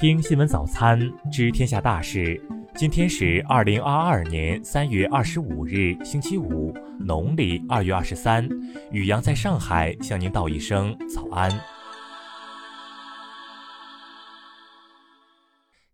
听新闻早餐，知天下大事。今天是二零二二年三月二十五日，星期五，农历二月二十三。雨阳在上海向您道一声早安。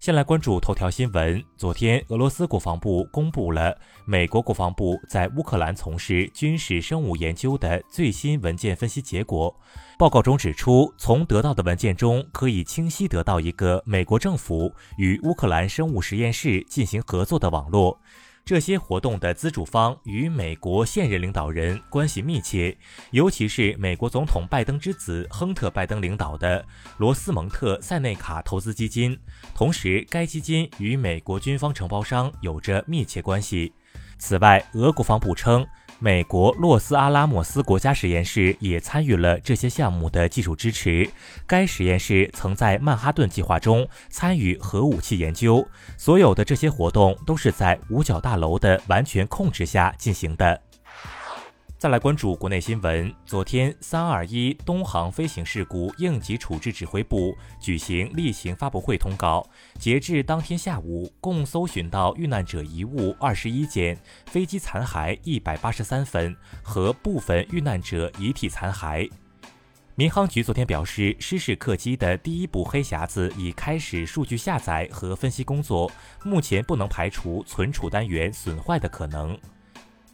先来关注头条新闻。昨天，俄罗斯国防部公布了美国国防部在乌克兰从事军事生物研究的最新文件分析结果。报告中指出，从得到的文件中可以清晰得到一个美国政府与乌克兰生物实验室进行合作的网络。这些活动的资助方与美国现任领导人关系密切，尤其是美国总统拜登之子亨特·拜登领导的罗斯蒙特塞内卡投资基金。同时，该基金与美国军方承包商有着密切关系。此外，俄国防部称。美国洛斯阿拉莫斯国家实验室也参与了这些项目的技术支持。该实验室曾在曼哈顿计划中参与核武器研究。所有的这些活动都是在五角大楼的完全控制下进行的。再来关注国内新闻。昨天，三二一东航飞行事故应急处置指挥部举行例行发布会通告，截至当天下午，共搜寻到遇难者遗物二十一件，飞机残骸一百八十三份和部分遇难者遗体残骸。民航局昨天表示，失事客机的第一部黑匣子已开始数据下载和分析工作，目前不能排除存储单元损坏的可能。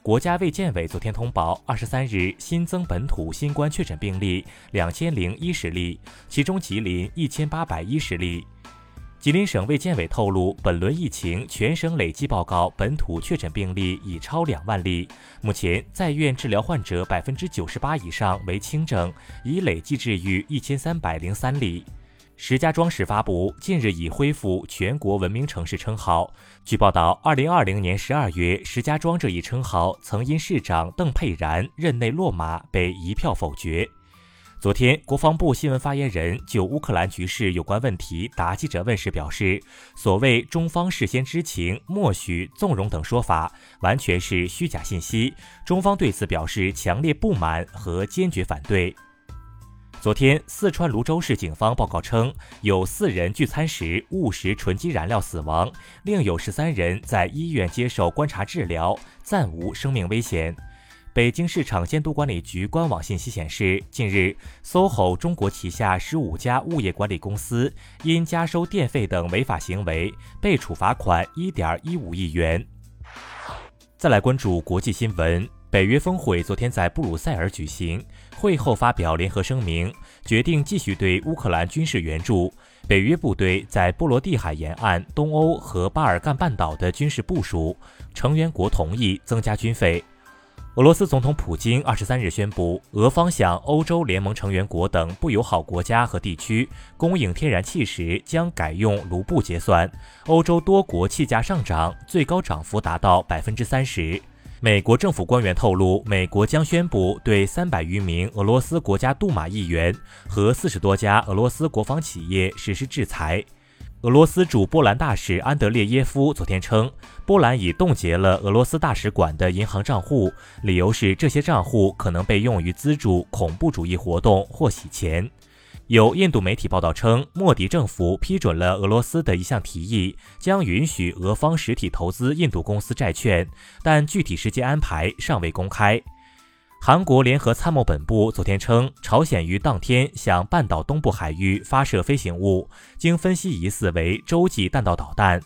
国家卫健委昨天通报，二十三日新增本土新冠确诊病例两千零一十例，其中吉林一千八百一十例。吉林省卫健委透露，本轮疫情全省累计报告本土确诊病例已超两万例，目前在院治疗患者百分之九十八以上为轻症，已累计治愈一千三百零三例。石家庄市发布，近日已恢复全国文明城市称号。据报道，二零二零年十二月，石家庄这一称号曾因市长邓佩然任内落马被一票否决。昨天，国防部新闻发言人就乌克兰局势有关问题答记者问时表示，所谓中方事先知情、默许、纵容等说法，完全是虚假信息。中方对此表示强烈不满和坚决反对。昨天，四川泸州市警方报告称，有四人聚餐时误食纯基燃料死亡，另有十三人在医院接受观察治疗，暂无生命危险。北京市场监督管理局官网信息显示，近日，SOHO 中国旗下十五家物业管理公司因加收电费等违法行为，被处罚款一点一五亿元。再来关注国际新闻。北约峰会昨天在布鲁塞尔举行，会后发表联合声明，决定继续对乌克兰军事援助。北约部队在波罗的海沿岸、东欧和巴尔干半岛的军事部署，成员国同意增加军费。俄罗斯总统普京二十三日宣布，俄方向欧洲联盟成员国等不友好国家和地区供应天然气时将改用卢布结算。欧洲多国气价上涨，最高涨幅达到百分之三十。美国政府官员透露，美国将宣布对三百余名俄罗斯国家杜马议员和四十多家俄罗斯国防企业实施制裁。俄罗斯驻波兰大使安德烈耶夫昨天称，波兰已冻结了俄罗斯大使馆的银行账户，理由是这些账户可能被用于资助恐怖主义活动或洗钱。有印度媒体报道称，莫迪政府批准了俄罗斯的一项提议，将允许俄方实体投资印度公司债券，但具体时间安排尚未公开。韩国联合参谋本部昨天称，朝鲜于当天向半岛东部海域发射飞行物，经分析疑似为洲际弹道导弹。《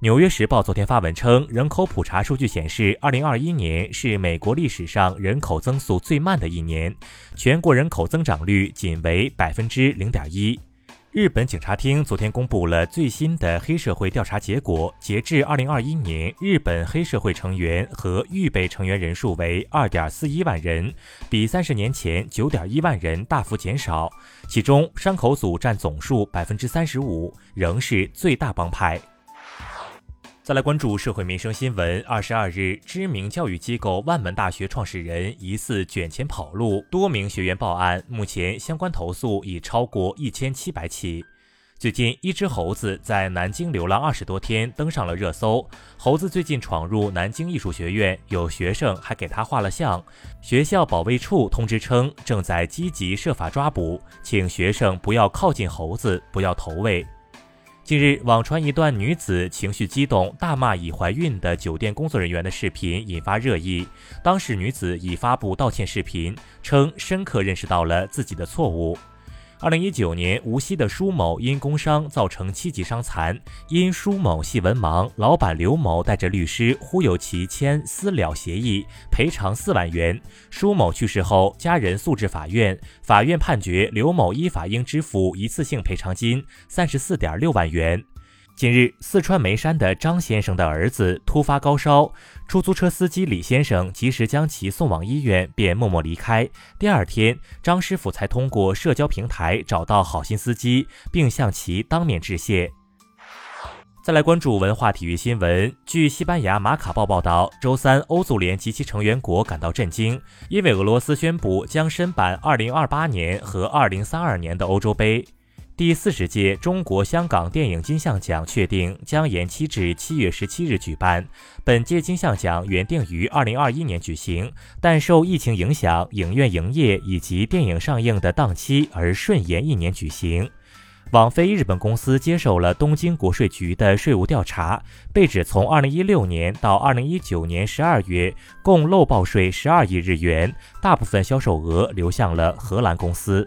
纽约时报》昨天发文称，人口普查数据显示，2021年是美国历史上人口增速最慢的一年，全国人口增长率仅为百分之零点一。日本警察厅昨天公布了最新的黑社会调查结果，截至2021年，日本黑社会成员和预备成员人数为2.41万人，比三十年前9.1万人大幅减少，其中山口组占总数百分之三十五，仍是最大帮派。再来关注社会民生新闻。二十二日，知名教育机构万门大学创始人疑似卷钱跑路，多名学员报案，目前相关投诉已超过一千七百起。最近，一只猴子在南京流浪二十多天，登上了热搜。猴子最近闯入南京艺术学院，有学生还给他画了像。学校保卫处通知称，正在积极设法抓捕，请学生不要靠近猴子，不要投喂。近日，网传一段女子情绪激动大骂已怀孕的酒店工作人员的视频引发热议。当时女子已发布道歉视频，称深刻认识到了自己的错误。二零一九年，无锡的舒某因工伤造成七级伤残，因舒某系文盲，老板刘某带着律师忽悠其签私了协议，赔偿四万元。舒某去世后，家人诉至法院，法院判决刘某依法应支付一次性赔偿金三十四点六万元。近日，四川眉山的张先生的儿子突发高烧，出租车司机李先生及时将其送往医院，便默默离开。第二天，张师傅才通过社交平台找到好心司机，并向其当面致谢。再来关注文化体育新闻。据西班牙马卡报报道，周三，欧足联及其成员国感到震惊，因为俄罗斯宣布将申办2028年和2032年的欧洲杯。第四十届中国香港电影金像奖确定将延期至七月十七日举办。本届金像奖原定于二零二一年举行，但受疫情影响，影院营业以及电影上映的档期而顺延一年举行。网飞日本公司接受了东京国税局的税务调查，被指从二零一六年到二零一九年十二月共漏报税十二亿日元，大部分销售额流向了荷兰公司。